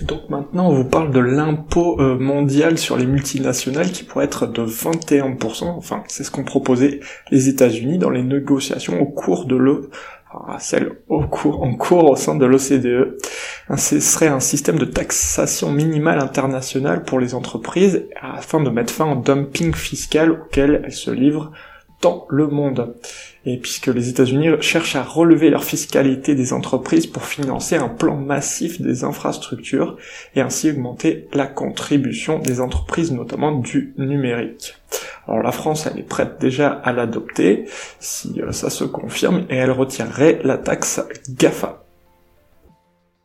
Donc maintenant, on vous parle de l'impôt euh, mondial sur les multinationales qui pourrait être de 21%. Enfin, c'est ce qu'ont proposé les États-Unis dans les négociations au cours de le au cours, en cours au sein de l'OCDE. Ce serait un système de taxation minimale internationale pour les entreprises afin de mettre fin au dumping fiscal auquel elles se livrent dans le monde. Et puisque les États-Unis cherchent à relever leur fiscalité des entreprises pour financer un plan massif des infrastructures et ainsi augmenter la contribution des entreprises, notamment du numérique. Alors la France, elle est prête déjà à l'adopter si euh, ça se confirme et elle retirerait la taxe GAFA.